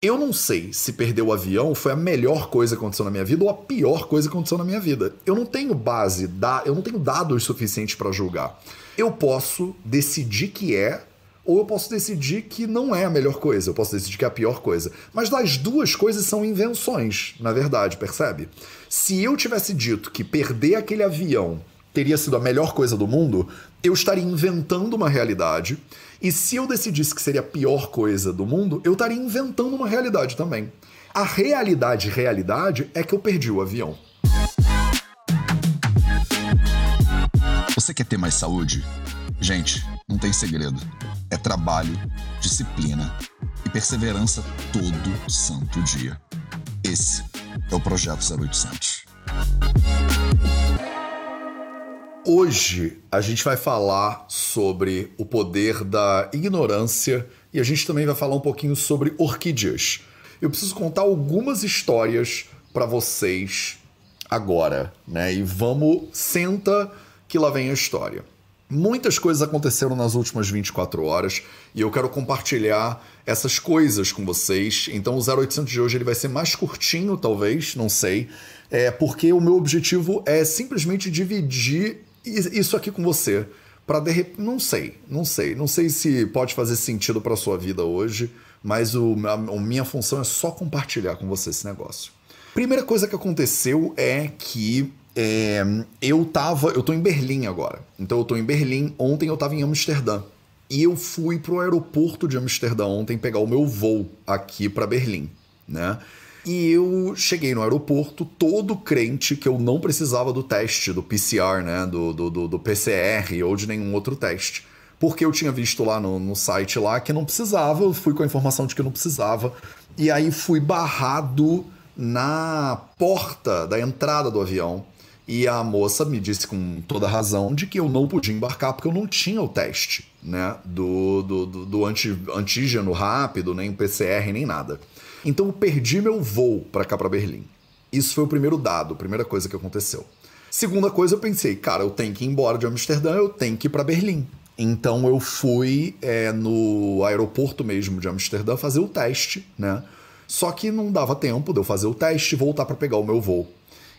Eu não sei se perder o avião foi a melhor coisa que aconteceu na minha vida ou a pior coisa que aconteceu na minha vida. Eu não tenho base, eu não tenho dados suficientes para julgar. Eu posso decidir que é, ou eu posso decidir que não é a melhor coisa. Eu posso decidir que é a pior coisa. Mas das duas coisas são invenções, na verdade, percebe? Se eu tivesse dito que perder aquele avião teria sido a melhor coisa do mundo, eu estaria inventando uma realidade e se eu decidisse que seria a pior coisa do mundo, eu estaria inventando uma realidade também. A realidade, realidade, é que eu perdi o avião. Você quer ter mais saúde? Gente, não tem segredo. É trabalho, disciplina e perseverança todo santo dia. Esse é o Projeto 0800. Hoje a gente vai falar sobre o poder da ignorância e a gente também vai falar um pouquinho sobre orquídeas. Eu preciso contar algumas histórias para vocês agora, né? E vamos, senta que lá vem a história. Muitas coisas aconteceram nas últimas 24 horas e eu quero compartilhar essas coisas com vocês. Então o 0800 de hoje ele vai ser mais curtinho, talvez, não sei, é porque o meu objetivo é simplesmente dividir isso aqui com você para de repente, não sei, não sei, não sei se pode fazer sentido para sua vida hoje, mas o, a, a minha função é só compartilhar com você esse negócio. Primeira coisa que aconteceu é que é, eu tava, eu tô em Berlim agora. Então eu tô em Berlim. Ontem eu tava em Amsterdã. E eu fui pro aeroporto de Amsterdã ontem pegar o meu voo aqui para Berlim, né? E eu cheguei no aeroporto todo crente que eu não precisava do teste, do PCR, né? Do, do, do PCR ou de nenhum outro teste. Porque eu tinha visto lá no, no site lá que não precisava, eu fui com a informação de que não precisava. E aí fui barrado na porta da entrada do avião. E a moça me disse com toda razão de que eu não podia embarcar porque eu não tinha o teste, né? Do, do, do, do anti, antígeno rápido, nem PCR, nem nada. Então eu perdi meu voo para cá para Berlim. Isso foi o primeiro dado, a primeira coisa que aconteceu. Segunda coisa, eu pensei, cara, eu tenho que ir embora de Amsterdã, eu tenho que ir para Berlim. Então eu fui é, no aeroporto mesmo de Amsterdã fazer o teste, né? Só que não dava tempo de eu fazer o teste e voltar para pegar o meu voo.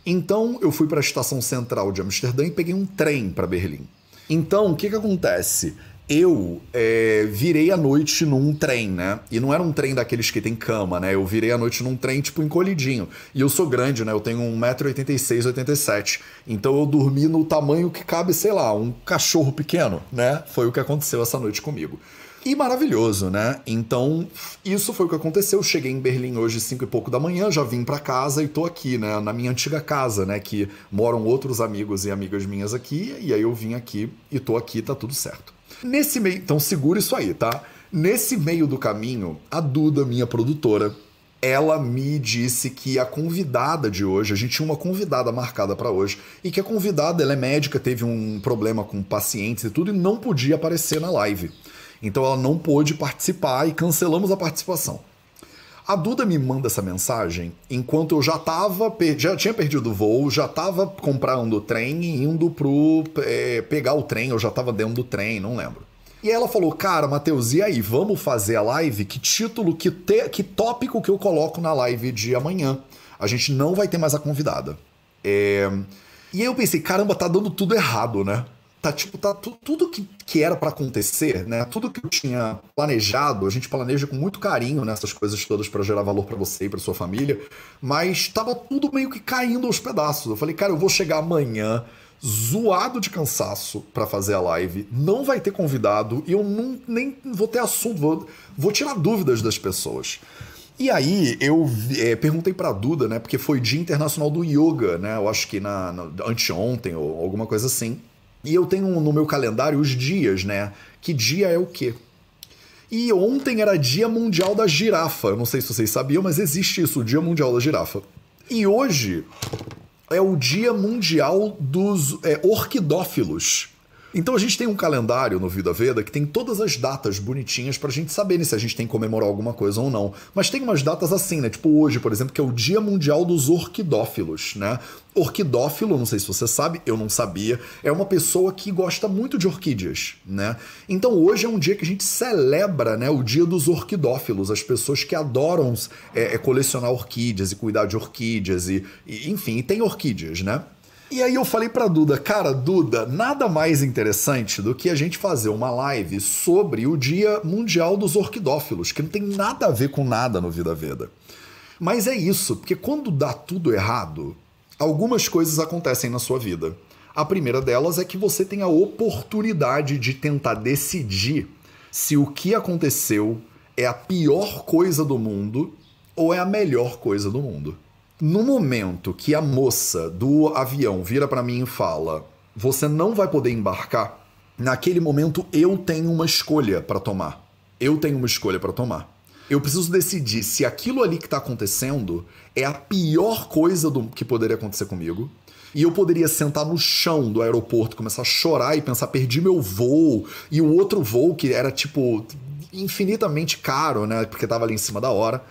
Então eu fui para a estação central de Amsterdã e peguei um trem para Berlim. Então o que, que acontece? Eu é, virei a noite num trem, né? E não era um trem daqueles que tem cama, né? Eu virei a noite num trem, tipo, encolhidinho. E eu sou grande, né? Eu tenho 1,86m, 87 Então eu dormi no tamanho que cabe, sei lá, um cachorro pequeno, né? Foi o que aconteceu essa noite comigo. E maravilhoso, né? Então, isso foi o que aconteceu. Eu cheguei em Berlim hoje, cinco e pouco da manhã, já vim para casa e tô aqui, né? Na minha antiga casa, né? Que moram outros amigos e amigas minhas aqui. E aí eu vim aqui e tô aqui, tá tudo certo. Nesse meio, então segura isso aí, tá? Nesse meio do caminho, a Duda, minha produtora, ela me disse que a convidada de hoje, a gente tinha uma convidada marcada para hoje, e que a convidada, ela é médica, teve um problema com pacientes e tudo, e não podia aparecer na live. Então ela não pôde participar e cancelamos a participação. A Duda me manda essa mensagem enquanto eu já tava, já tinha perdido o voo, já tava comprando o trem e indo pro é, pegar o trem, eu já tava dentro do trem, não lembro. E ela falou, cara, Matheus, e aí, vamos fazer a live? Que título, que, te, que tópico que eu coloco na live de amanhã? A gente não vai ter mais a convidada. É... E aí eu pensei, caramba, tá dando tudo errado, né? Tá tipo, tá tu, tudo que, que era para acontecer, né? Tudo que eu tinha planejado, a gente planeja com muito carinho nessas coisas todas para gerar valor para você e para sua família, mas tava tudo meio que caindo aos pedaços. Eu falei, cara, eu vou chegar amanhã zoado de cansaço para fazer a live, não vai ter convidado e eu não, nem vou ter assunto, vou, vou tirar dúvidas das pessoas. E aí eu é, perguntei pra Duda, né? Porque foi Dia Internacional do Yoga, né? Eu acho que na, na anteontem ou alguma coisa assim. E eu tenho no meu calendário os dias, né? Que dia é o quê? E ontem era Dia Mundial da Girafa. não sei se vocês sabiam, mas existe isso, o Dia Mundial da Girafa. E hoje é o Dia Mundial dos é, Orquidófilos. Então a gente tem um calendário no Vida Veda que tem todas as datas bonitinhas pra gente saber se a gente tem que comemorar alguma coisa ou não. Mas tem umas datas assim, né? Tipo hoje, por exemplo, que é o Dia Mundial dos Orquidófilos, né? Orquidófilo, não sei se você sabe, eu não sabia, é uma pessoa que gosta muito de orquídeas, né? Então hoje é um dia que a gente celebra, né, o Dia dos Orquidófilos, as pessoas que adoram é, é colecionar orquídeas e cuidar de orquídeas e, e enfim, e tem orquídeas, né? E aí eu falei pra Duda, cara, Duda, nada mais interessante do que a gente fazer uma live sobre o Dia Mundial dos Orquidófilos, que não tem nada a ver com nada no Vida Veda. Mas é isso, porque quando dá tudo errado, algumas coisas acontecem na sua vida. A primeira delas é que você tem a oportunidade de tentar decidir se o que aconteceu é a pior coisa do mundo ou é a melhor coisa do mundo. No momento que a moça do avião vira para mim e fala: "Você não vai poder embarcar", naquele momento eu tenho uma escolha para tomar. Eu tenho uma escolha para tomar. Eu preciso decidir se aquilo ali que está acontecendo é a pior coisa do que poderia acontecer comigo. E eu poderia sentar no chão do aeroporto, começar a chorar e pensar: perdi meu voo. E o outro voo, que era tipo infinitamente caro, né? Porque estava ali em cima da hora.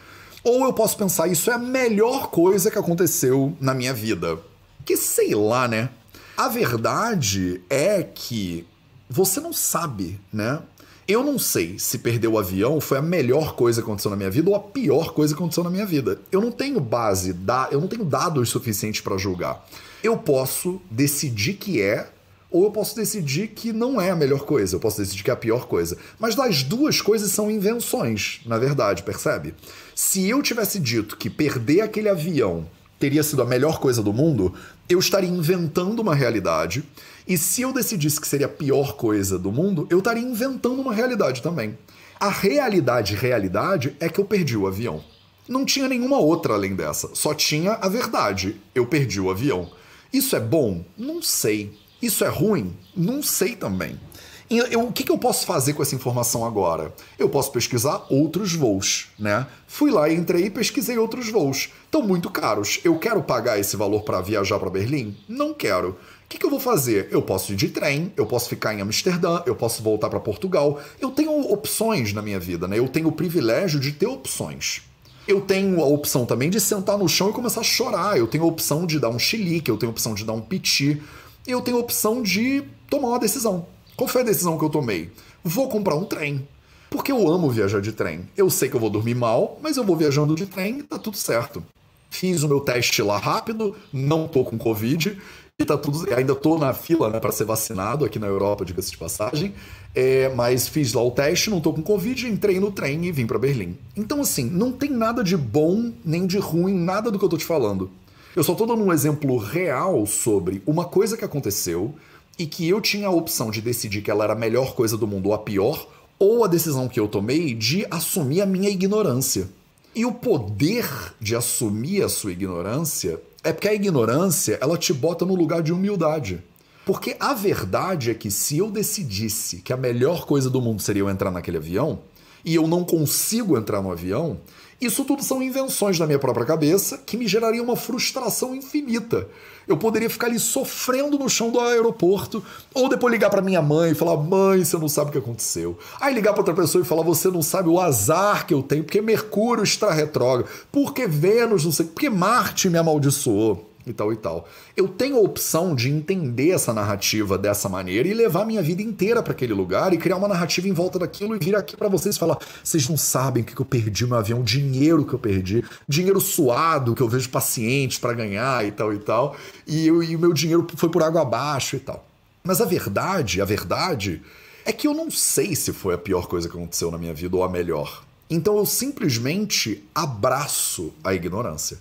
Ou eu posso pensar, isso é a melhor coisa que aconteceu na minha vida. Que sei lá, né? A verdade é que você não sabe, né? Eu não sei se perder o avião foi a melhor coisa que aconteceu na minha vida ou a pior coisa que aconteceu na minha vida. Eu não tenho base, eu não tenho dados suficientes para julgar. Eu posso decidir que é ou eu posso decidir que não é a melhor coisa, eu posso decidir que é a pior coisa. Mas das duas coisas são invenções, na verdade, percebe? Se eu tivesse dito que perder aquele avião teria sido a melhor coisa do mundo, eu estaria inventando uma realidade. E se eu decidisse que seria a pior coisa do mundo, eu estaria inventando uma realidade também. A realidade, realidade, é que eu perdi o avião. Não tinha nenhuma outra além dessa. Só tinha a verdade. Eu perdi o avião. Isso é bom? Não sei. Isso é ruim? Não sei também. Eu, o que, que, eu posso fazer com essa informação agora? Eu posso pesquisar outros voos, né? Fui lá, entrei e pesquisei outros voos. Estão muito caros. Eu quero pagar esse valor para viajar para Berlim? Não quero. O que, que, eu vou fazer? Eu posso ir de trem, eu posso ficar em Amsterdã, eu posso voltar para Portugal. Eu tenho opções na minha vida, né? Eu tenho o privilégio de ter opções. Eu tenho a opção também de sentar no chão e começar a chorar. Eu tenho a opção de dar um chilique, eu tenho a opção de dar um piti eu tenho a opção de tomar uma decisão. Qual foi a decisão que eu tomei? Vou comprar um trem. Porque eu amo viajar de trem. Eu sei que eu vou dormir mal, mas eu vou viajando de trem e tá tudo certo. Fiz o meu teste lá rápido, não tô com Covid, e tá tudo. Ainda tô na fila, né, para ser vacinado aqui na Europa, diga-se de passagem. É, mas fiz lá o teste, não tô com Covid, entrei no trem e vim para Berlim. Então, assim, não tem nada de bom nem de ruim, nada do que eu tô te falando. Eu só estou dando um exemplo real sobre uma coisa que aconteceu e que eu tinha a opção de decidir que ela era a melhor coisa do mundo ou a pior, ou a decisão que eu tomei de assumir a minha ignorância. E o poder de assumir a sua ignorância é porque a ignorância ela te bota no lugar de humildade. Porque a verdade é que se eu decidisse que a melhor coisa do mundo seria eu entrar naquele avião, e eu não consigo entrar no avião, isso tudo são invenções da minha própria cabeça que me gerariam uma frustração infinita. Eu poderia ficar ali sofrendo no chão do aeroporto, ou depois ligar para minha mãe e falar: "Mãe, você não sabe o que aconteceu". Aí ligar para outra pessoa e falar: "Você não sabe o azar que eu tenho, porque Mercúrio está retrógrado, porque Vênus, não sei, porque Marte me amaldiçoou" e tal e tal. Eu tenho a opção de entender essa narrativa dessa maneira e levar minha vida inteira para aquele lugar e criar uma narrativa em volta daquilo e vir aqui para vocês falar: vocês não sabem o que eu perdi meu avião, o dinheiro que eu perdi, dinheiro suado que eu vejo pacientes para ganhar e tal e tal, e, e o meu dinheiro foi por água abaixo e tal. Mas a verdade, a verdade é que eu não sei se foi a pior coisa que aconteceu na minha vida ou a melhor. Então eu simplesmente abraço a ignorância.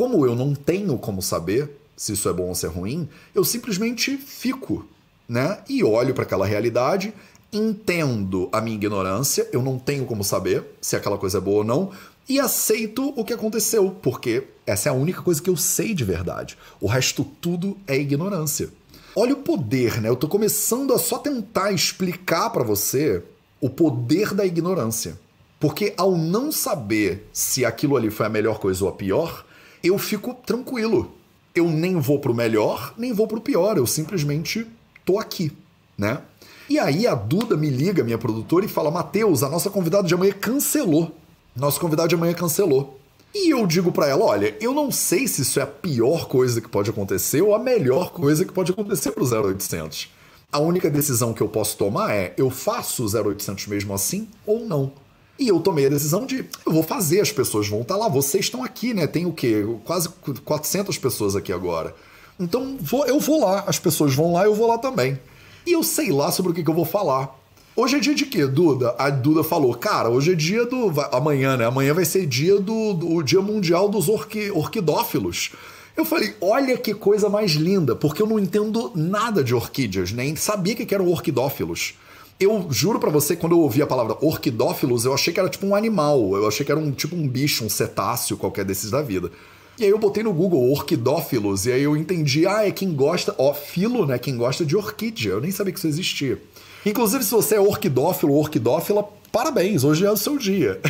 Como eu não tenho como saber se isso é bom ou se é ruim, eu simplesmente fico, né? E olho para aquela realidade, entendo a minha ignorância, eu não tenho como saber se aquela coisa é boa ou não, e aceito o que aconteceu, porque essa é a única coisa que eu sei de verdade. O resto tudo é ignorância. Olha o poder, né? Eu tô começando a só tentar explicar para você o poder da ignorância. Porque ao não saber se aquilo ali foi a melhor coisa ou a pior, eu fico tranquilo. Eu nem vou pro melhor, nem vou pro pior. Eu simplesmente tô aqui, né? E aí a Duda me liga, minha produtora, e fala: Matheus, a nossa convidada de amanhã cancelou. Nosso convidado de amanhã cancelou. E eu digo para ela: olha, eu não sei se isso é a pior coisa que pode acontecer ou a melhor coisa que pode acontecer pro 0800. A única decisão que eu posso tomar é: eu faço o 0800 mesmo assim ou não. E eu tomei a decisão de, eu vou fazer, as pessoas vão estar tá lá, vocês estão aqui, né? Tem o quê? Quase 400 pessoas aqui agora. Então vou, eu vou lá, as pessoas vão lá, eu vou lá também. E eu sei lá sobre o que, que eu vou falar. Hoje é dia de quê, Duda? A Duda falou, cara, hoje é dia do. Amanhã, né? Amanhã vai ser dia do, do Dia Mundial dos orqui, Orquidófilos. Eu falei, olha que coisa mais linda, porque eu não entendo nada de orquídeas, nem sabia que eram orquidófilos. Eu juro para você, quando eu ouvi a palavra orquidófilos, eu achei que era tipo um animal, eu achei que era um tipo um bicho, um cetáceo, qualquer desses da vida. E aí eu botei no Google orquidófilos, e aí eu entendi, ah, é quem gosta, ó, filo, né, quem gosta de orquídea. Eu nem sabia que isso existia. Inclusive, se você é orquidófilo ou orquidófila, parabéns, hoje é o seu dia.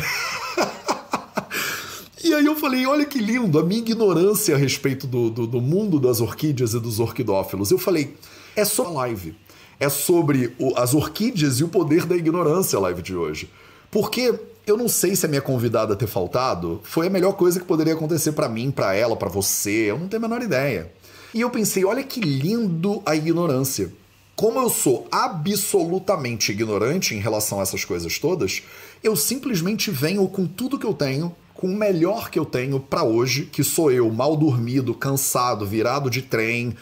e aí eu falei, olha que lindo, a minha ignorância a respeito do, do, do mundo das orquídeas e dos orquidófilos. Eu falei, é só live. É sobre o, as orquídeas e o poder da ignorância a live de hoje. Porque eu não sei se a minha convidada ter faltado foi a melhor coisa que poderia acontecer para mim, para ela, para você. Eu não tenho a menor ideia. E eu pensei, olha que lindo a ignorância. Como eu sou absolutamente ignorante em relação a essas coisas todas, eu simplesmente venho com tudo que eu tenho, com o melhor que eu tenho para hoje, que sou eu, mal dormido, cansado, virado de trem,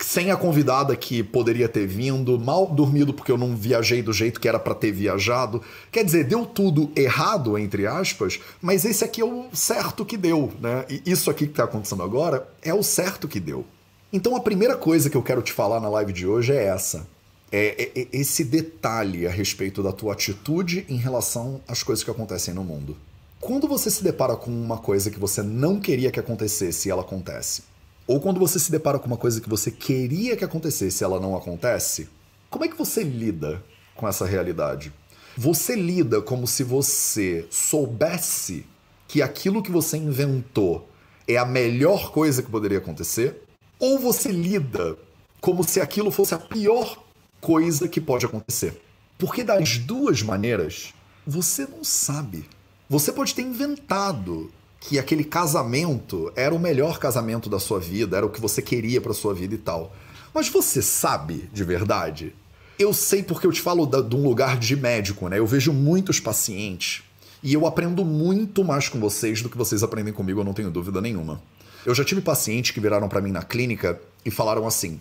sem a convidada que poderia ter vindo, mal dormido porque eu não viajei do jeito que era para ter viajado. Quer dizer, deu tudo errado, entre aspas, mas esse aqui é o certo que deu, né? E isso aqui que está acontecendo agora é o certo que deu. Então a primeira coisa que eu quero te falar na live de hoje é essa. É, é, é esse detalhe a respeito da tua atitude em relação às coisas que acontecem no mundo. Quando você se depara com uma coisa que você não queria que acontecesse e ela acontece, ou quando você se depara com uma coisa que você queria que acontecesse e ela não acontece, como é que você lida com essa realidade? Você lida como se você soubesse que aquilo que você inventou é a melhor coisa que poderia acontecer? Ou você lida como se aquilo fosse a pior coisa que pode acontecer? Porque das duas maneiras, você não sabe. Você pode ter inventado que aquele casamento era o melhor casamento da sua vida, era o que você queria para sua vida e tal. Mas você sabe de verdade? Eu sei porque eu te falo da, de um lugar de médico, né? Eu vejo muitos pacientes e eu aprendo muito mais com vocês do que vocês aprendem comigo, eu não tenho dúvida nenhuma. Eu já tive pacientes que viraram para mim na clínica e falaram assim: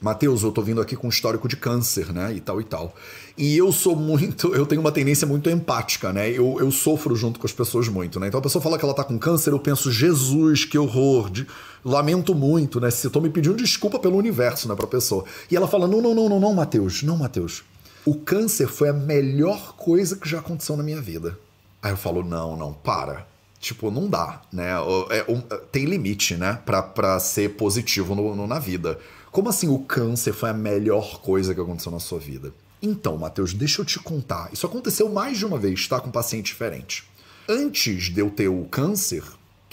Mateus, eu tô vindo aqui com um histórico de câncer, né? E tal e tal. E eu sou muito. Eu tenho uma tendência muito empática, né? Eu, eu sofro junto com as pessoas muito, né? Então a pessoa fala que ela tá com câncer, eu penso, Jesus, que horror. De... Lamento muito, né? Se eu tô me pedindo desculpa pelo universo, né, pra pessoa. E ela fala: não, não, não, não, não, Mateus, não, Mateus. O câncer foi a melhor coisa que já aconteceu na minha vida. Aí eu falo: não, não, para. Tipo, não dá, né? É, tem limite, né? Pra, pra ser positivo no, no, na vida. Como assim o câncer foi a melhor coisa que aconteceu na sua vida? Então, Matheus, deixa eu te contar. Isso aconteceu mais de uma vez, tá? Com um paciente diferente. Antes de eu ter o câncer,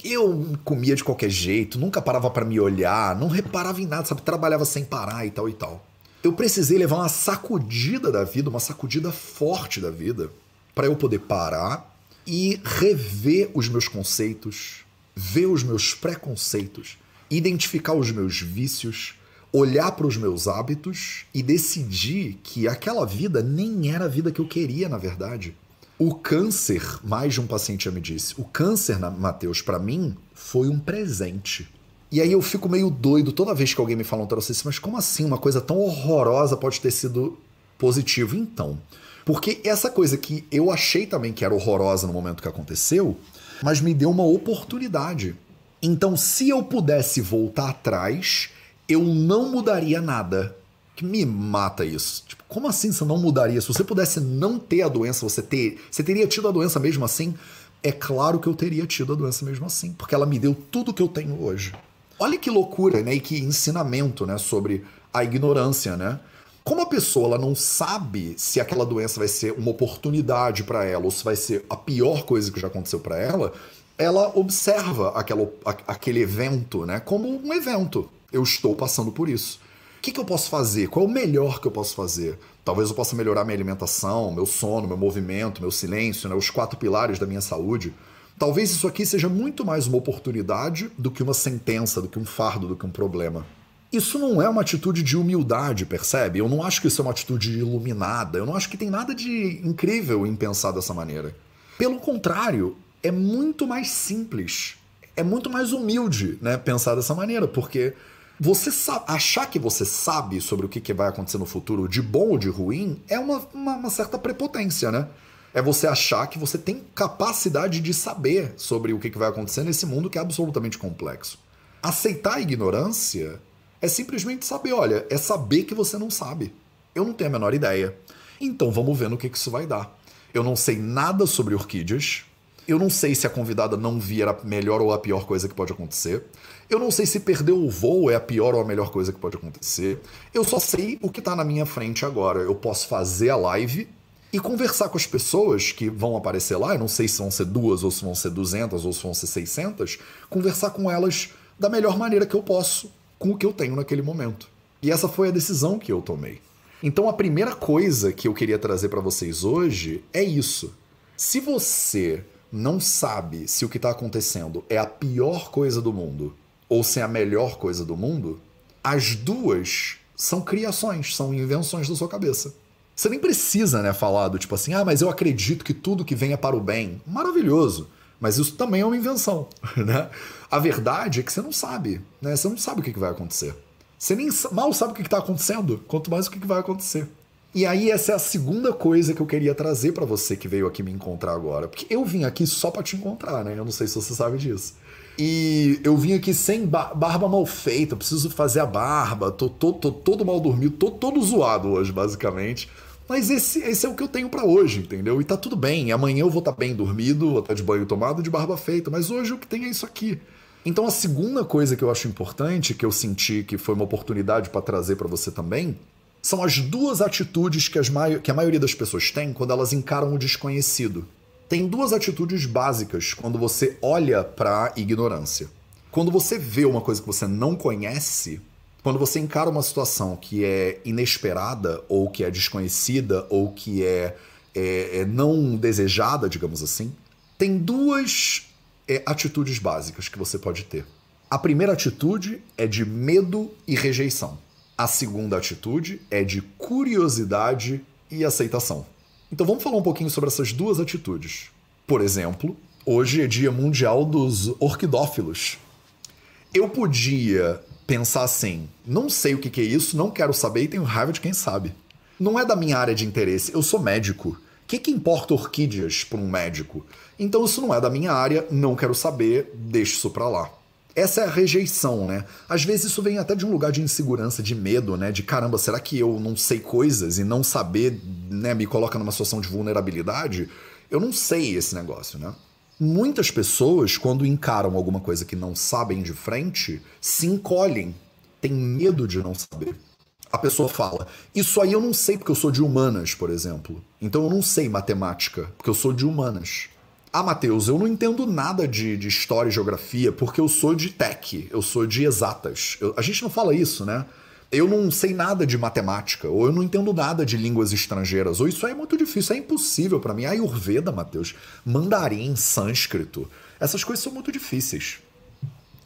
eu comia de qualquer jeito, nunca parava para me olhar, não reparava em nada, sabe? Trabalhava sem parar e tal e tal. Eu precisei levar uma sacudida da vida, uma sacudida forte da vida, para eu poder parar e rever os meus conceitos, ver os meus preconceitos, identificar os meus vícios, olhar para os meus hábitos e decidir que aquela vida nem era a vida que eu queria, na verdade. O câncer, mais de um paciente já me disse, o câncer, Mateus, para mim, foi um presente. E aí eu fico meio doido toda vez que alguém me fala um troço assim, mas como assim uma coisa tão horrorosa pode ter sido positivo? Então, porque essa coisa que eu achei também que era horrorosa no momento que aconteceu, mas me deu uma oportunidade. Então, se eu pudesse voltar atrás eu não mudaria nada. Que me mata isso. Tipo, como assim você não mudaria? Se você pudesse não ter a doença, você ter, você teria tido a doença mesmo assim? É claro que eu teria tido a doença mesmo assim, porque ela me deu tudo que eu tenho hoje. Olha que loucura, né? E que ensinamento, né, sobre a ignorância, né? Como a pessoa ela não sabe se aquela doença vai ser uma oportunidade para ela ou se vai ser a pior coisa que já aconteceu para ela, ela observa aquela, aquele evento, né, como um evento eu estou passando por isso. que, que eu posso fazer? Qual é o melhor que eu posso fazer? Talvez eu possa melhorar minha alimentação, meu sono, meu movimento, meu silêncio, né? os quatro pilares da minha saúde. Talvez isso aqui seja muito mais uma oportunidade do que uma sentença, do que um fardo, do que um problema. Isso não é uma atitude de humildade, percebe? Eu não acho que isso é uma atitude iluminada. Eu não acho que tem nada de incrível em pensar dessa maneira. Pelo contrário, é muito mais simples. É muito mais humilde, né, pensar dessa maneira, porque você achar que você sabe sobre o que, que vai acontecer no futuro, de bom ou de ruim, é uma, uma, uma certa prepotência, né? É você achar que você tem capacidade de saber sobre o que, vai acontecer nesse mundo que é absolutamente complexo. Aceitar a ignorância é simplesmente saber, olha, é saber que você não sabe. Eu não tenho a menor ideia. Então vamos ver no que isso vai dar. Eu não sei nada sobre orquídeas. Eu não sei se a convidada não vir a melhor ou a pior coisa que pode acontecer. Eu não sei se perder o voo é a pior ou a melhor coisa que pode acontecer. Eu só sei o que está na minha frente agora. Eu posso fazer a live e conversar com as pessoas que vão aparecer lá. Eu não sei se vão ser duas, ou se vão ser duzentas, ou se vão ser seiscentas. Conversar com elas da melhor maneira que eu posso com o que eu tenho naquele momento. E essa foi a decisão que eu tomei. Então a primeira coisa que eu queria trazer para vocês hoje é isso. Se você não sabe se o que está acontecendo é a pior coisa do mundo ou se é a melhor coisa do mundo, as duas são criações, são invenções da sua cabeça. Você nem precisa, né, falar do tipo assim, ah, mas eu acredito que tudo que vem é para o bem. Maravilhoso. Mas isso também é uma invenção, né? A verdade é que você não sabe, né? Você não sabe o que vai acontecer. Você nem mal sabe o que está acontecendo, quanto mais o que vai acontecer. E aí essa é a segunda coisa que eu queria trazer para você que veio aqui me encontrar agora, porque eu vim aqui só para te encontrar, né? Eu não sei se você sabe disso. E eu vim aqui sem barba mal feita, preciso fazer a barba, tô, tô, tô todo mal dormido, tô todo zoado hoje, basicamente. Mas esse, esse é o que eu tenho para hoje, entendeu? E tá tudo bem. Amanhã eu vou estar tá bem dormido, vou estar tá de banho tomado, de barba feita. Mas hoje o que tem é isso aqui. Então a segunda coisa que eu acho importante, que eu senti que foi uma oportunidade para trazer para você também, são as duas atitudes que, as que a maioria das pessoas tem quando elas encaram o desconhecido. Tem duas atitudes básicas quando você olha para a ignorância. Quando você vê uma coisa que você não conhece, quando você encara uma situação que é inesperada, ou que é desconhecida, ou que é, é, é não desejada, digamos assim, tem duas é, atitudes básicas que você pode ter. A primeira atitude é de medo e rejeição. A segunda atitude é de curiosidade e aceitação. Então vamos falar um pouquinho sobre essas duas atitudes. Por exemplo, hoje é Dia Mundial dos Orquidófilos. Eu podia pensar assim: não sei o que, é isso, não quero saber e tenho raiva de quem sabe. Não é da minha área de interesse, eu sou médico. O que, que importa orquídeas para um médico? Então isso não é da minha área, não quero saber, deixe isso para lá. Essa é a rejeição, né? Às vezes isso vem até de um lugar de insegurança, de medo, né? De caramba, será que eu não sei coisas e não saber, né, me coloca numa situação de vulnerabilidade? Eu não sei esse negócio, né? Muitas pessoas, quando encaram alguma coisa que não sabem de frente, se encolhem, têm medo de não saber. A pessoa fala: Isso aí eu não sei porque eu sou de humanas, por exemplo. Então eu não sei matemática, porque eu sou de humanas. Ah, Matheus, eu não entendo nada de, de história e geografia porque eu sou de tech, eu sou de exatas. Eu, a gente não fala isso, né? eu não sei nada de matemática, ou eu não entendo nada de línguas estrangeiras, ou isso é muito difícil, é impossível para mim. Ayurveda, Matheus, mandarim, sânscrito, essas coisas são muito difíceis.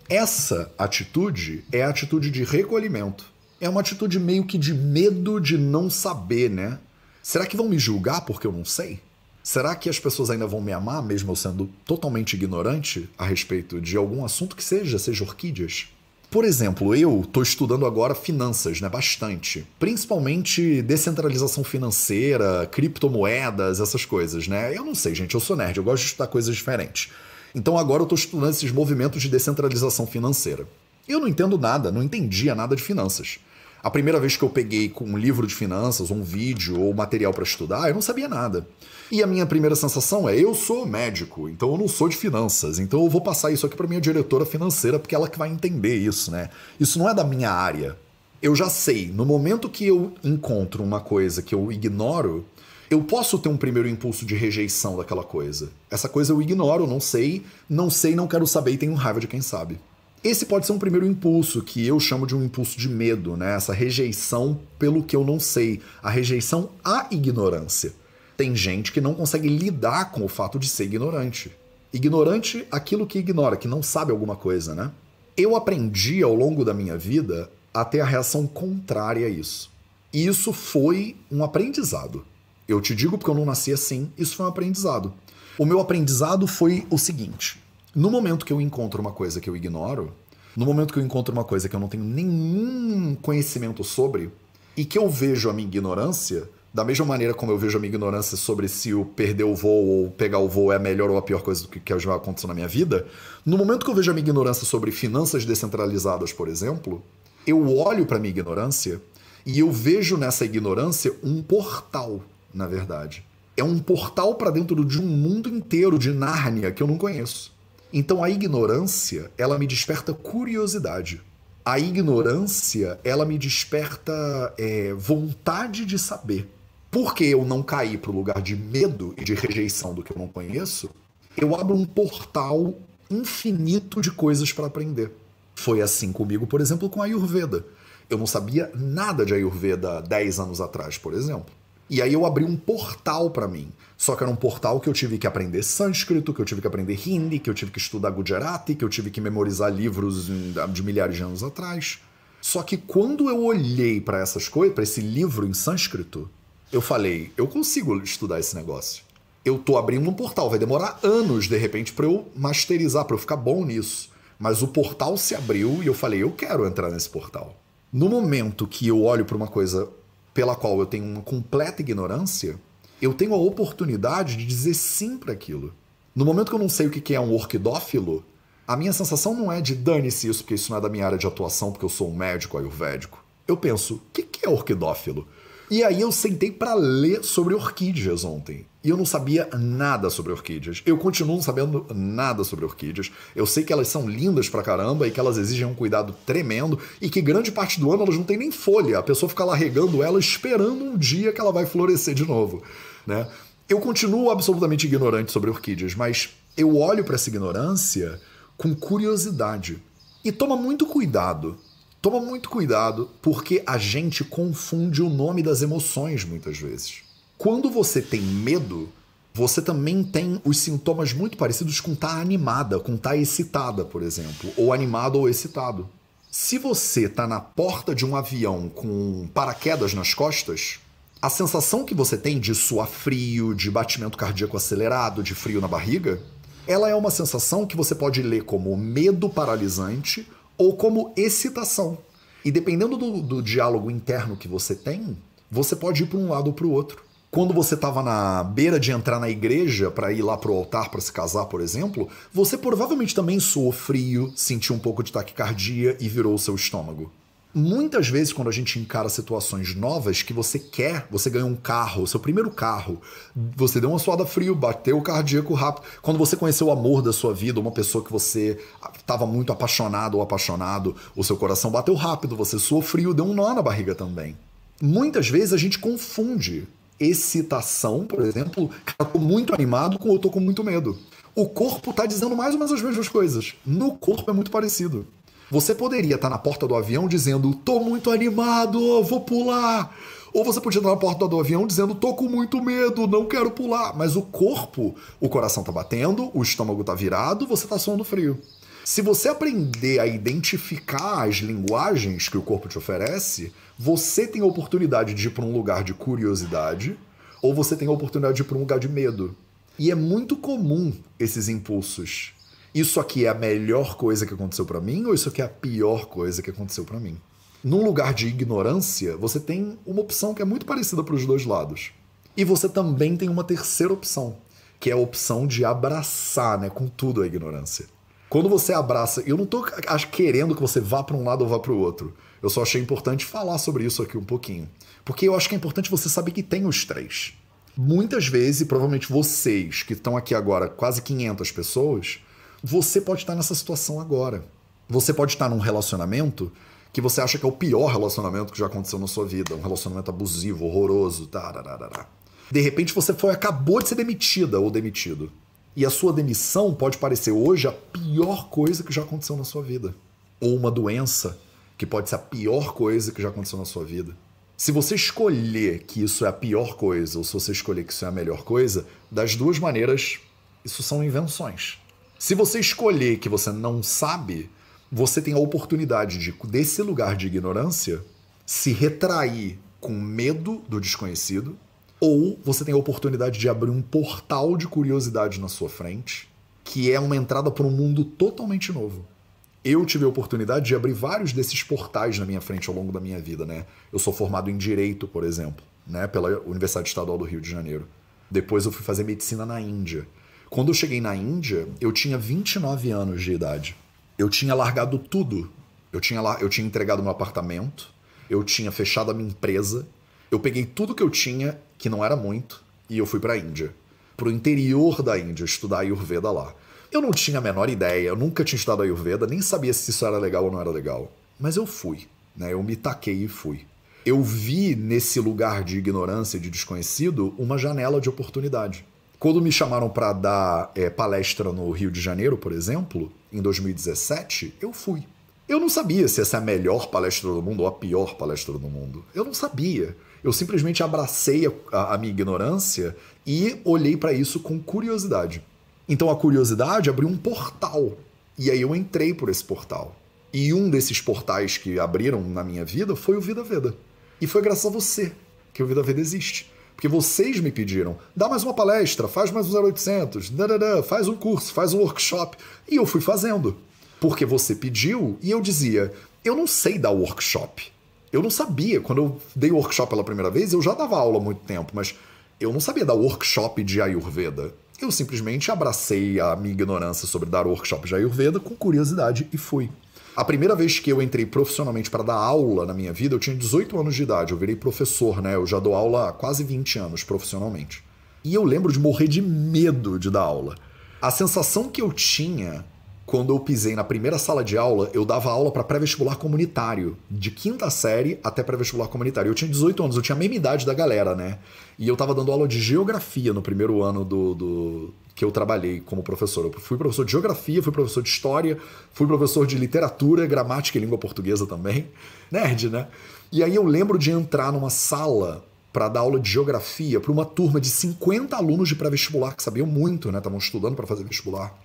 Essa atitude é a atitude de recolhimento. É uma atitude meio que de medo de não saber, né? Será que vão me julgar porque eu não sei? Será que as pessoas ainda vão me amar, mesmo eu sendo totalmente ignorante a respeito de algum assunto que seja, seja orquídeas? Por exemplo, eu estou estudando agora finanças, né? Bastante. Principalmente descentralização financeira, criptomoedas, essas coisas, né? Eu não sei, gente, eu sou nerd, eu gosto de estudar coisas diferentes. Então agora eu estou estudando esses movimentos de descentralização financeira. Eu não entendo nada, não entendia nada de finanças. A primeira vez que eu peguei com um livro de finanças, um vídeo ou material para estudar, eu não sabia nada. E a minha primeira sensação é: eu sou médico, então eu não sou de finanças, então eu vou passar isso aqui para minha diretora financeira, porque ela que vai entender isso, né? Isso não é da minha área. Eu já sei, no momento que eu encontro uma coisa que eu ignoro, eu posso ter um primeiro impulso de rejeição daquela coisa. Essa coisa eu ignoro, não sei, não sei, não quero saber e tenho raiva de quem sabe. Esse pode ser um primeiro impulso, que eu chamo de um impulso de medo, né? Essa rejeição pelo que eu não sei, a rejeição à ignorância. Tem gente que não consegue lidar com o fato de ser ignorante. Ignorante aquilo que ignora, que não sabe alguma coisa, né? Eu aprendi ao longo da minha vida a ter a reação contrária a isso. E isso foi um aprendizado. Eu te digo porque eu não nasci assim, isso foi um aprendizado. O meu aprendizado foi o seguinte: no momento que eu encontro uma coisa que eu ignoro, no momento que eu encontro uma coisa que eu não tenho nenhum conhecimento sobre, e que eu vejo a minha ignorância, da mesma maneira como eu vejo a minha ignorância sobre se o perder o voo ou pegar o voo é a melhor ou a pior coisa que, já aconteceu na minha vida, no momento que eu vejo a minha ignorância sobre finanças descentralizadas, por exemplo, eu olho para a minha ignorância e eu vejo nessa ignorância um portal na verdade. É um portal para dentro de um mundo inteiro de Nárnia que eu não conheço. Então a ignorância, ela me desperta curiosidade. A ignorância, ela me desperta é, vontade de saber. Porque eu não caí para o lugar de medo e de rejeição do que eu não conheço, eu abro um portal infinito de coisas para aprender. Foi assim comigo, por exemplo, com a Ayurveda. Eu não sabia nada de Ayurveda 10 anos atrás, por exemplo. E aí eu abri um portal para mim. Só que era um portal que eu tive que aprender sânscrito, que eu tive que aprender hindi, que eu tive que estudar Gujarati, que eu tive que memorizar livros de milhares de anos atrás. Só que quando eu olhei para essas coisas, para esse livro em sânscrito, eu falei, eu consigo estudar esse negócio. Eu tô abrindo um portal, vai demorar anos de repente para eu masterizar, para eu ficar bom nisso. Mas o portal se abriu e eu falei, eu quero entrar nesse portal. No momento que eu olho para uma coisa pela qual eu tenho uma completa ignorância, eu tenho a oportunidade de dizer sim para aquilo. No momento que eu não sei o que é um orquidófilo, a minha sensação não é de dane-se isso, porque isso não é da minha área de atuação, porque eu sou um médico ayurvédico. Eu penso, o que é orquidófilo? E aí eu sentei para ler sobre orquídeas ontem. E eu não sabia nada sobre orquídeas. Eu continuo não sabendo nada sobre orquídeas. Eu sei que elas são lindas pra caramba e que elas exigem um cuidado tremendo e que grande parte do ano elas não tem nem folha. A pessoa fica lá regando ela esperando um dia que ela vai florescer de novo, né? Eu continuo absolutamente ignorante sobre orquídeas, mas eu olho para essa ignorância com curiosidade. E toma muito cuidado Toma muito cuidado, porque a gente confunde o nome das emoções muitas vezes. Quando você tem medo, você também tem os sintomas muito parecidos com estar tá animada, com estar tá excitada, por exemplo, ou animado ou excitado. Se você está na porta de um avião com paraquedas nas costas, a sensação que você tem de suar frio, de batimento cardíaco acelerado, de frio na barriga, ela é uma sensação que você pode ler como medo paralisante ou como excitação. E dependendo do, do diálogo interno que você tem, você pode ir para um lado ou para o outro. Quando você estava na beira de entrar na igreja para ir lá para o altar para se casar, por exemplo, você provavelmente também suou frio, sentiu um pouco de taquicardia e virou o seu estômago. Muitas vezes, quando a gente encara situações novas que você quer, você ganhou um carro, seu primeiro carro, você deu uma suada frio, bateu o cardíaco rápido. Quando você conheceu o amor da sua vida, uma pessoa que você estava muito apaixonado ou apaixonado, o seu coração bateu rápido, você suou frio, deu um nó na barriga também. Muitas vezes a gente confunde excitação, por exemplo, eu tô muito animado com eu tô com muito medo. O corpo tá dizendo mais ou menos as mesmas coisas. No corpo é muito parecido. Você poderia estar na porta do avião dizendo: tô muito animado, vou pular. Ou você podia estar na porta do avião dizendo: tô com muito medo, não quero pular. Mas o corpo, o coração tá batendo, o estômago tá virado, você tá suando frio. Se você aprender a identificar as linguagens que o corpo te oferece, você tem a oportunidade de ir para um lugar de curiosidade ou você tem a oportunidade de ir para um lugar de medo. E é muito comum esses impulsos isso aqui é a melhor coisa que aconteceu para mim ou isso aqui é a pior coisa que aconteceu para mim? Num lugar de ignorância, você tem uma opção que é muito parecida para os dois lados. E você também tem uma terceira opção, que é a opção de abraçar, né, com tudo a ignorância. Quando você abraça, eu não estou querendo que você vá para um lado ou vá para o outro. Eu só achei importante falar sobre isso aqui um pouquinho. Porque eu acho que é importante você saber que tem os três. Muitas vezes, e provavelmente vocês que estão aqui agora, quase 500 pessoas, você pode estar nessa situação agora. Você pode estar num relacionamento que você acha que é o pior relacionamento que já aconteceu na sua vida, um relacionamento abusivo, horroroso, tararara. De repente você foi acabou de ser demitida ou demitido. E a sua demissão pode parecer hoje a pior coisa que já aconteceu na sua vida. ou uma doença que pode ser a pior coisa que já aconteceu na sua vida. Se você escolher que isso é a pior coisa, ou se você escolher que isso é a melhor coisa, das duas maneiras, isso são invenções. Se você escolher que você não sabe, você tem a oportunidade de, desse lugar de ignorância, se retrair com medo do desconhecido, ou você tem a oportunidade de abrir um portal de curiosidade na sua frente, que é uma entrada para um mundo totalmente novo eu tive a oportunidade de abrir vários desses portais na minha frente ao longo da minha vida, né? Eu sou formado em direito, por exemplo, né, pela Universidade Estadual do Rio de Janeiro. Depois eu fui fazer medicina na Índia. Quando eu cheguei na Índia, eu tinha 29 anos de idade. Eu tinha largado tudo. Eu tinha, eu tinha entregado meu apartamento, eu tinha fechado a minha empresa, eu peguei tudo que eu tinha, que não era muito, e eu fui para a Índia. Para o interior da Índia, estudar Ayurveda lá. Eu não tinha a menor ideia, eu nunca tinha estudado Ayurveda, nem sabia se isso era legal ou não era legal. Mas eu fui, né? Eu me taquei e fui. Eu vi nesse lugar de ignorância e de desconhecido uma janela de oportunidade. Quando me chamaram para dar é, palestra no Rio de Janeiro, por exemplo, em 2017, eu fui. Eu não sabia se essa é a melhor palestra do mundo ou a pior palestra do mundo. Eu não sabia. Eu simplesmente abracei a, a minha ignorância e olhei para isso com curiosidade. Então a curiosidade abriu um portal. E aí eu entrei por esse portal. E um desses portais que abriram na minha vida foi o Vida Veda. E foi graças a você que o Vida Veda existe. Porque vocês me pediram, dá mais uma palestra, faz mais um 0800, dadadá, faz um curso, faz um workshop. E eu fui fazendo. Porque você pediu e eu dizia, eu não sei dar workshop. Eu não sabia. Quando eu dei workshop pela primeira vez, eu já dava aula há muito tempo, mas eu não sabia dar workshop de Ayurveda. Eu simplesmente abracei a minha ignorância sobre dar workshop de Ayurveda com curiosidade e fui. A primeira vez que eu entrei profissionalmente para dar aula na minha vida, eu tinha 18 anos de idade, eu virei professor, né? Eu já dou aula há quase 20 anos profissionalmente. E eu lembro de morrer de medo de dar aula. A sensação que eu tinha quando eu pisei na primeira sala de aula, eu dava aula para pré-vestibular comunitário, de quinta série até pré-vestibular comunitário. Eu tinha 18 anos, eu tinha a mesma idade da galera, né? E eu tava dando aula de geografia no primeiro ano do, do que eu trabalhei como professor. Eu fui professor de geografia, fui professor de história, fui professor de literatura, gramática e língua portuguesa também. Nerd, né? E aí eu lembro de entrar numa sala para dar aula de geografia para uma turma de 50 alunos de pré-vestibular que sabiam muito, né? Estavam estudando para fazer vestibular.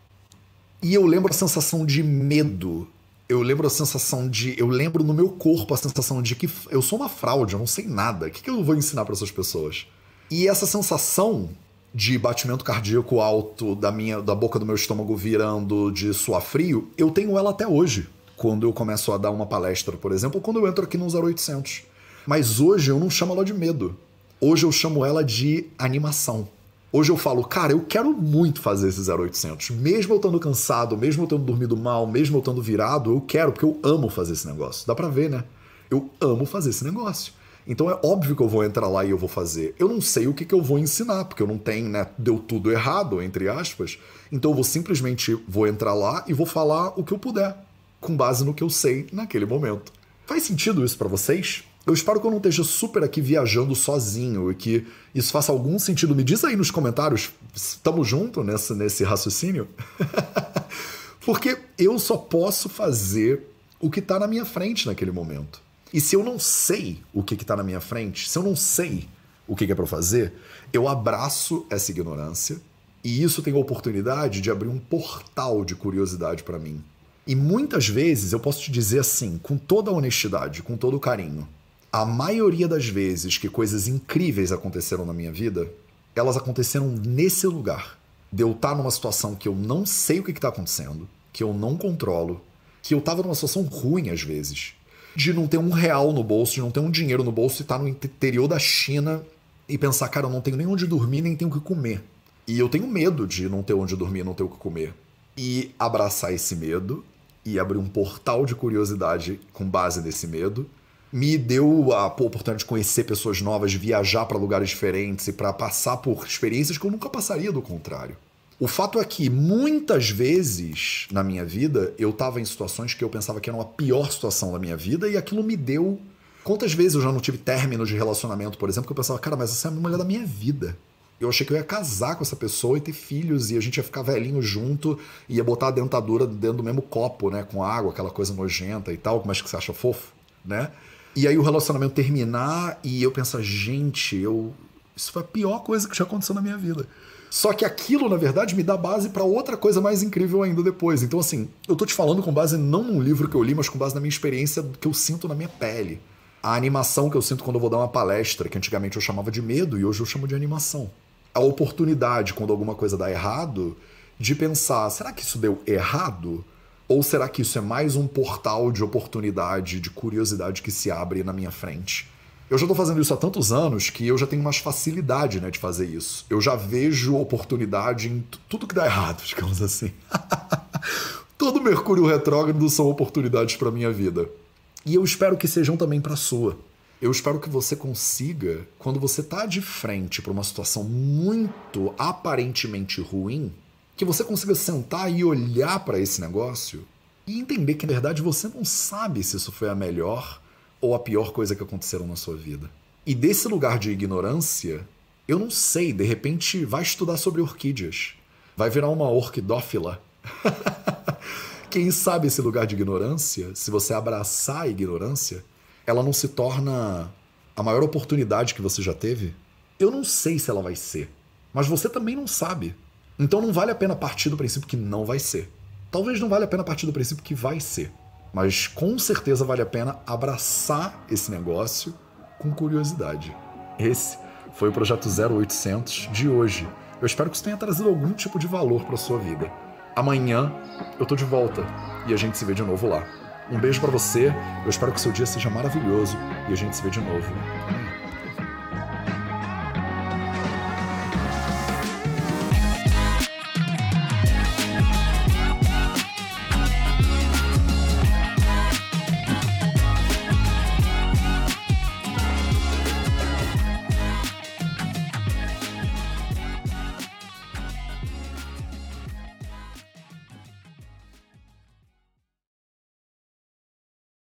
E eu lembro a sensação de medo. Eu lembro a sensação de. Eu lembro no meu corpo a sensação de que eu sou uma fraude, eu não sei nada. O que, eu vou ensinar para essas pessoas? E essa sensação de batimento cardíaco alto, da minha da boca do meu estômago virando, de suar frio, eu tenho ela até hoje. Quando eu começo a dar uma palestra, por exemplo, ou quando eu entro aqui no 0800. Mas hoje eu não chamo ela de medo. Hoje eu chamo ela de animação. Hoje eu falo, cara, eu quero muito fazer esse 0800. Mesmo eu estando cansado, mesmo eu tendo dormido mal, mesmo eu estando virado, eu quero, porque eu amo fazer esse negócio. Dá pra ver, né? Eu amo fazer esse negócio. Então é óbvio que eu vou entrar lá e eu vou fazer. Eu não sei o que, que eu vou ensinar, porque eu não tenho, né? Deu tudo errado, entre aspas. Então eu vou simplesmente vou entrar lá e vou falar o que eu puder, com base no que eu sei naquele momento. Faz sentido isso para vocês? Eu espero que eu não esteja super aqui viajando sozinho e que isso faça algum sentido. Me diz aí nos comentários, estamos juntos nesse, nesse raciocínio? Porque eu só posso fazer o que está na minha frente naquele momento. E se eu não sei o que está na minha frente, se eu não sei o que é para fazer, eu abraço essa ignorância e isso tem a oportunidade de abrir um portal de curiosidade para mim. E muitas vezes eu posso te dizer assim, com toda honestidade, com todo carinho, a maioria das vezes que coisas incríveis aconteceram na minha vida, elas aconteceram nesse lugar. De eu estar numa situação que eu não sei o que está acontecendo, que eu não controlo, que eu estava numa situação ruim às vezes. De não ter um real no bolso, de não ter um dinheiro no bolso e estar tá no interior da China e pensar, cara, eu não tenho nem onde dormir, nem tenho o que comer. E eu tenho medo de não ter onde dormir, não ter o que comer. E abraçar esse medo e abrir um portal de curiosidade com base nesse medo me deu a oportunidade de conhecer pessoas novas, de viajar para lugares diferentes e para passar por experiências que eu nunca passaria do contrário. O fato é que muitas vezes na minha vida eu estava em situações que eu pensava que era uma pior situação da minha vida e aquilo me deu. Quantas vezes eu já não tive término de relacionamento, por exemplo, que eu pensava, cara, mas essa é a mulher da minha vida. Eu achei que eu ia casar com essa pessoa e ter filhos, e a gente ia ficar velhinho junto, e ia botar a dentadura dentro do mesmo copo, né? Com água, aquela coisa nojenta e tal. É que você acha fofo, né? E aí o relacionamento terminar e eu pensar, gente, eu. Isso foi a pior coisa que já aconteceu na minha vida. Só que aquilo, na verdade, me dá base para outra coisa mais incrível ainda depois. Então, assim, eu tô te falando com base não num livro que eu li, mas com base na minha experiência que eu sinto na minha pele. A animação que eu sinto quando eu vou dar uma palestra, que antigamente eu chamava de medo e hoje eu chamo de animação. A oportunidade, quando alguma coisa dá errado, de pensar: será que isso deu errado? Ou será que isso é mais um portal de oportunidade, de curiosidade que se abre na minha frente? Eu já estou fazendo isso há tantos anos que eu já tenho mais facilidade né, de fazer isso. Eu já vejo oportunidade em tudo que dá errado, digamos assim. Todo Mercúrio retrógrado são oportunidades para minha vida. E eu espero que sejam também para a sua. Eu espero que você consiga, quando você está de frente para uma situação muito aparentemente ruim, que você consiga sentar e olhar para esse negócio e entender que na verdade você não sabe se isso foi a melhor ou a pior coisa que aconteceram na sua vida. E desse lugar de ignorância, eu não sei, de repente vai estudar sobre orquídeas. Vai virar uma orquidófila. Quem sabe esse lugar de ignorância, se você abraçar a ignorância, ela não se torna a maior oportunidade que você já teve? Eu não sei se ela vai ser, mas você também não sabe. Então não vale a pena partir do princípio que não vai ser. Talvez não vale a pena partir do princípio que vai ser. Mas com certeza vale a pena abraçar esse negócio com curiosidade. Esse foi o projeto 0800 de hoje. Eu espero que isso tenha trazido algum tipo de valor para sua vida. Amanhã eu tô de volta e a gente se vê de novo lá. Um beijo para você. Eu espero que seu dia seja maravilhoso e a gente se vê de novo.